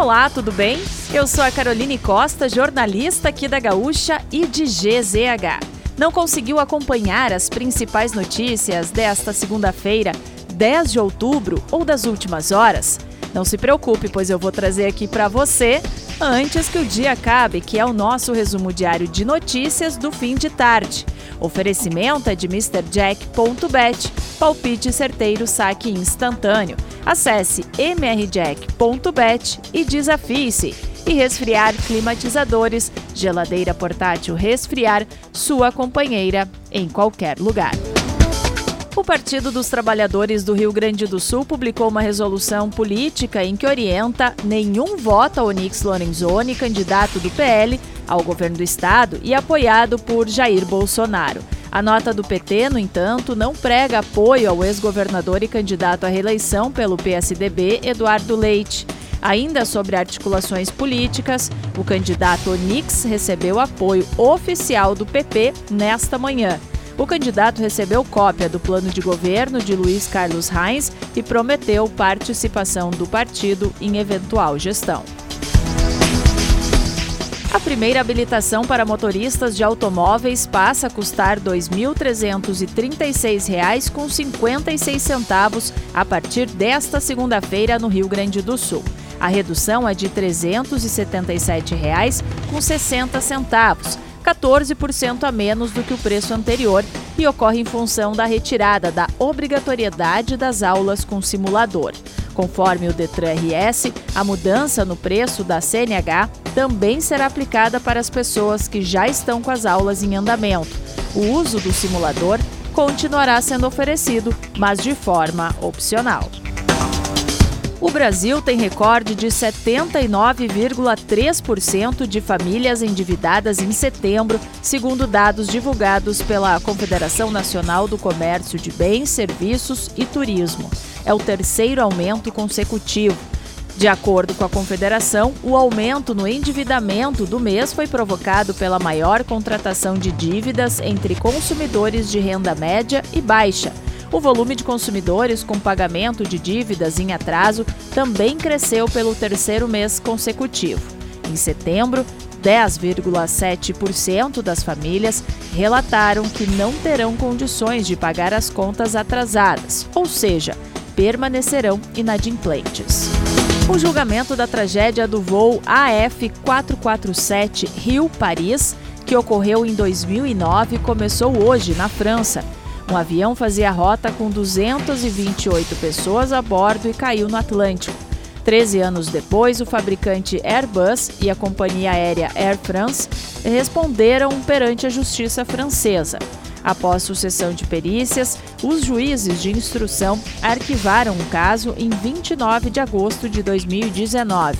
Olá, tudo bem? Eu sou a Caroline Costa, jornalista aqui da Gaúcha e de GZH. Não conseguiu acompanhar as principais notícias desta segunda-feira, 10 de outubro ou das últimas horas? Não se preocupe, pois eu vou trazer aqui para você antes que o dia acabe, que é o nosso resumo diário de notícias do fim de tarde. Oferecimento é de MrJack.bet, palpite certeiro, saque instantâneo. Acesse mrjack.bet e desafie-se. E resfriar climatizadores, geladeira portátil resfriar, sua companheira em qualquer lugar. O Partido dos Trabalhadores do Rio Grande do Sul publicou uma resolução política em que orienta nenhum voto a Onix Lorenzoni, candidato do PL ao governo do estado e apoiado por Jair Bolsonaro. A nota do PT, no entanto, não prega apoio ao ex-governador e candidato à reeleição pelo PSDB, Eduardo Leite. Ainda sobre articulações políticas, o candidato Onix recebeu apoio oficial do PP nesta manhã. O candidato recebeu cópia do plano de governo de Luiz Carlos Reis e prometeu participação do partido em eventual gestão. A primeira habilitação para motoristas de automóveis passa a custar R$ 2.336,56 a partir desta segunda-feira no Rio Grande do Sul. A redução é de R$ 377,60 14% a menos do que o preço anterior e ocorre em função da retirada da obrigatoriedade das aulas com simulador. Conforme o Detran RS, a mudança no preço da CNH também será aplicada para as pessoas que já estão com as aulas em andamento. O uso do simulador continuará sendo oferecido, mas de forma opcional. O Brasil tem recorde de 79,3% de famílias endividadas em setembro, segundo dados divulgados pela Confederação Nacional do Comércio de Bens, Serviços e Turismo. É o terceiro aumento consecutivo. De acordo com a Confederação, o aumento no endividamento do mês foi provocado pela maior contratação de dívidas entre consumidores de renda média e baixa o volume de consumidores com pagamento de dívidas em atraso também cresceu pelo terceiro mês consecutivo. Em setembro, 10,7% das famílias relataram que não terão condições de pagar as contas atrasadas, ou seja, permanecerão inadimplentes. O julgamento da tragédia do voo AF447 Rio-Paris, que ocorreu em 2009, começou hoje na França. Um avião fazia rota com 228 pessoas a bordo e caiu no Atlântico. Treze anos depois, o fabricante Airbus e a companhia aérea Air France responderam perante a justiça francesa. Após sucessão de perícias, os juízes de instrução arquivaram o caso em 29 de agosto de 2019.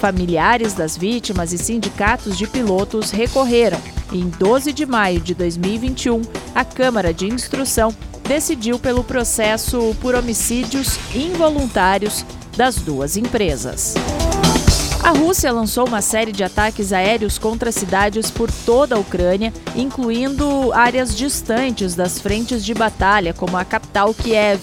Familiares das vítimas e sindicatos de pilotos recorreram em 12 de maio de 2021, a Câmara de Instrução decidiu pelo processo por homicídios involuntários das duas empresas. A Rússia lançou uma série de ataques aéreos contra cidades por toda a Ucrânia, incluindo áreas distantes das frentes de batalha, como a capital Kiev.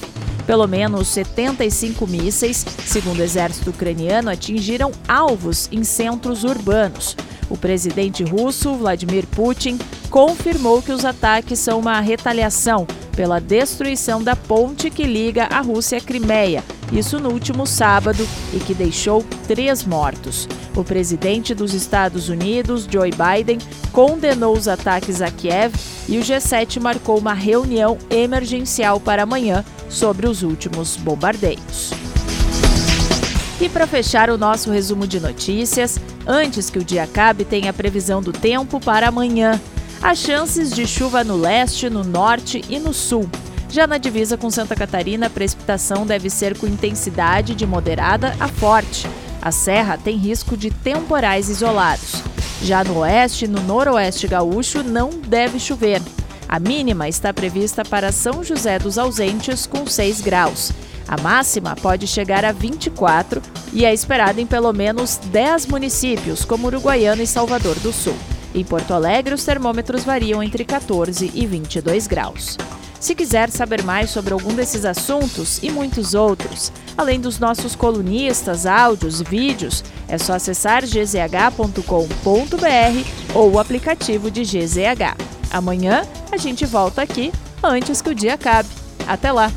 Pelo menos 75 mísseis, segundo o exército ucraniano, atingiram alvos em centros urbanos. O presidente russo, Vladimir Putin, confirmou que os ataques são uma retaliação pela destruição da ponte que liga a Rússia à Crimeia, isso no último sábado, e que deixou três mortos. O presidente dos Estados Unidos, Joe Biden, condenou os ataques a Kiev e o G7 marcou uma reunião emergencial para amanhã sobre os últimos bombardeios. E para fechar o nosso resumo de notícias, antes que o dia acabe, tem a previsão do tempo para amanhã. Há chances de chuva no leste, no norte e no sul. Já na divisa com Santa Catarina, a precipitação deve ser com intensidade de moderada a forte. A serra tem risco de temporais isolados. Já no oeste e no noroeste gaúcho não deve chover. A mínima está prevista para São José dos Ausentes com 6 graus. A máxima pode chegar a 24 e é esperada em pelo menos 10 municípios, como Uruguaiana e Salvador do Sul. Em Porto Alegre, os termômetros variam entre 14 e 22 graus. Se quiser saber mais sobre algum desses assuntos e muitos outros, além dos nossos colunistas, áudios e vídeos, É só acessar gzh.com.br ou o aplicativo de GZH. Amanhã a gente volta aqui antes que o dia acabe. Até lá!